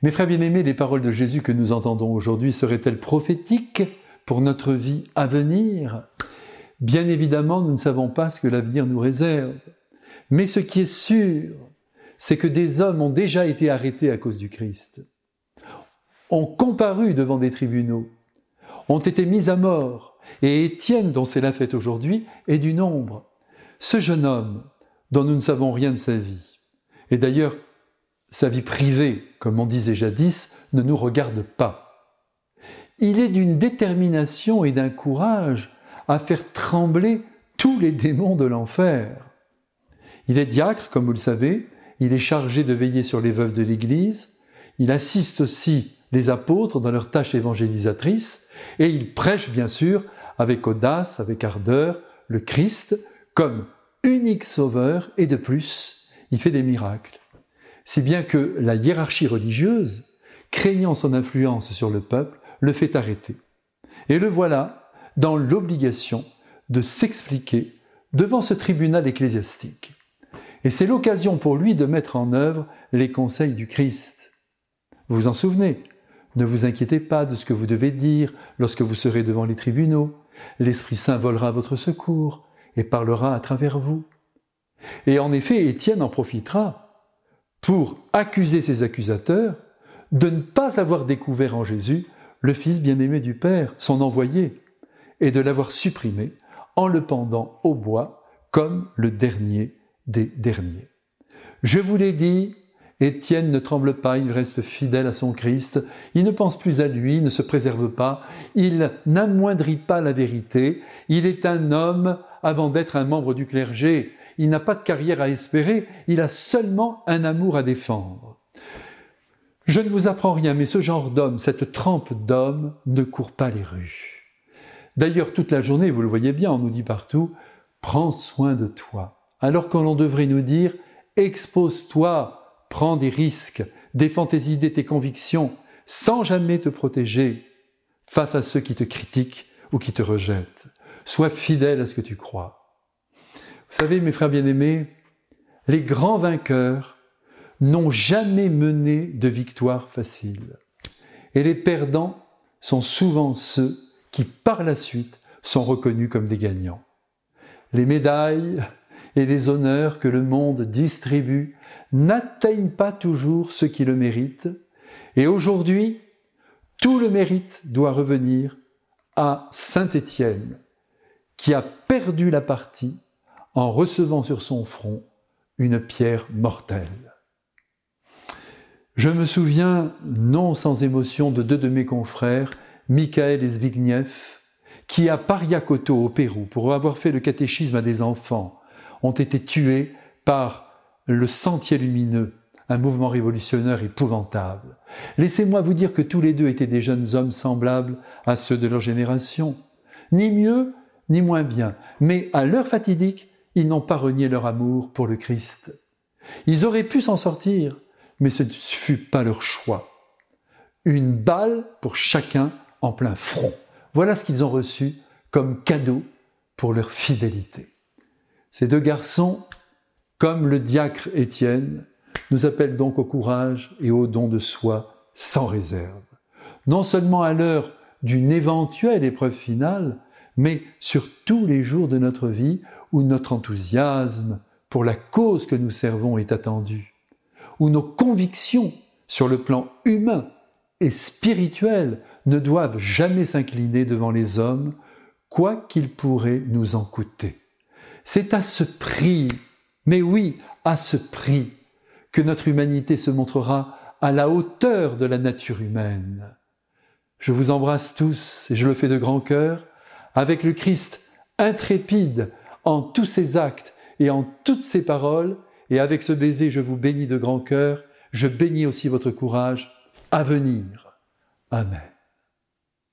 Mes frères bien-aimés, les paroles de Jésus que nous entendons aujourd'hui seraient-elles prophétiques pour notre vie à venir? Bien évidemment, nous ne savons pas ce que l'avenir nous réserve. Mais ce qui est sûr, c'est que des hommes ont déjà été arrêtés à cause du Christ, ont comparu devant des tribunaux, ont été mis à mort, et Étienne, dont c'est la fête aujourd'hui, est du nombre. Ce jeune homme, dont nous ne savons rien de sa vie, et d'ailleurs, sa vie privée, comme on disait jadis, ne nous regarde pas. Il est d'une détermination et d'un courage à faire trembler tous les démons de l'enfer. Il est diacre, comme vous le savez, il est chargé de veiller sur les veuves de l'Église, il assiste aussi les apôtres dans leur tâche évangélisatrice, et il prêche bien sûr avec audace, avec ardeur, le Christ comme unique sauveur, et de plus, il fait des miracles. Si bien que la hiérarchie religieuse, craignant son influence sur le peuple, le fait arrêter. Et le voilà dans l'obligation de s'expliquer devant ce tribunal ecclésiastique. Et c'est l'occasion pour lui de mettre en œuvre les conseils du Christ. Vous vous en souvenez? Ne vous inquiétez pas de ce que vous devez dire lorsque vous serez devant les tribunaux. L'Esprit Saint volera votre secours et parlera à travers vous. Et en effet, Étienne en profitera pour accuser ses accusateurs de ne pas avoir découvert en Jésus le Fils bien-aimé du Père, son envoyé, et de l'avoir supprimé en le pendant au bois comme le dernier des derniers. Je vous l'ai dit, Étienne ne tremble pas, il reste fidèle à son Christ, il ne pense plus à lui, ne se préserve pas, il n'amoindrit pas la vérité, il est un homme avant d'être un membre du clergé, il n'a pas de carrière à espérer, il a seulement un amour à défendre. Je ne vous apprends rien, mais ce genre d'homme, cette trempe d'homme, ne court pas les rues. D'ailleurs, toute la journée, vous le voyez bien, on nous dit partout, prends soin de toi alors que l'on devrait nous dire expose-toi, prends des risques, défends tes idées, tes convictions, sans jamais te protéger face à ceux qui te critiquent ou qui te rejettent. Sois fidèle à ce que tu crois. Vous savez, mes frères bien-aimés, les grands vainqueurs n'ont jamais mené de victoire facile. Et les perdants sont souvent ceux qui, par la suite, sont reconnus comme des gagnants. Les médailles, et les honneurs que le monde distribue n'atteignent pas toujours ceux qui le méritent, et aujourd'hui, tout le mérite doit revenir à Saint Étienne, qui a perdu la partie en recevant sur son front une pierre mortelle. Je me souviens, non sans émotion, de deux de mes confrères, Michael et Zbigniew, qui à Pariacoto au Pérou, pour avoir fait le catéchisme à des enfants, ont été tués par le Sentier lumineux, un mouvement révolutionnaire épouvantable. Laissez-moi vous dire que tous les deux étaient des jeunes hommes semblables à ceux de leur génération, ni mieux ni moins bien, mais à l'heure fatidique, n'ont pas renié leur amour pour le Christ. Ils auraient pu s'en sortir, mais ce ne fut pas leur choix. Une balle pour chacun en plein front. Voilà ce qu'ils ont reçu comme cadeau pour leur fidélité. Ces deux garçons, comme le diacre Étienne, nous appellent donc au courage et au don de soi sans réserve. Non seulement à l'heure d'une éventuelle épreuve finale, mais sur tous les jours de notre vie où notre enthousiasme pour la cause que nous servons est attendu, où nos convictions sur le plan humain et spirituel ne doivent jamais s'incliner devant les hommes, quoi qu'ils pourraient nous en coûter. C'est à ce prix, mais oui, à ce prix, que notre humanité se montrera à la hauteur de la nature humaine. Je vous embrasse tous, et je le fais de grand cœur, avec le Christ intrépide en tous ses actes et en toutes ses paroles, et avec ce baiser, je vous bénis de grand cœur, je bénis aussi votre courage à venir. Amen.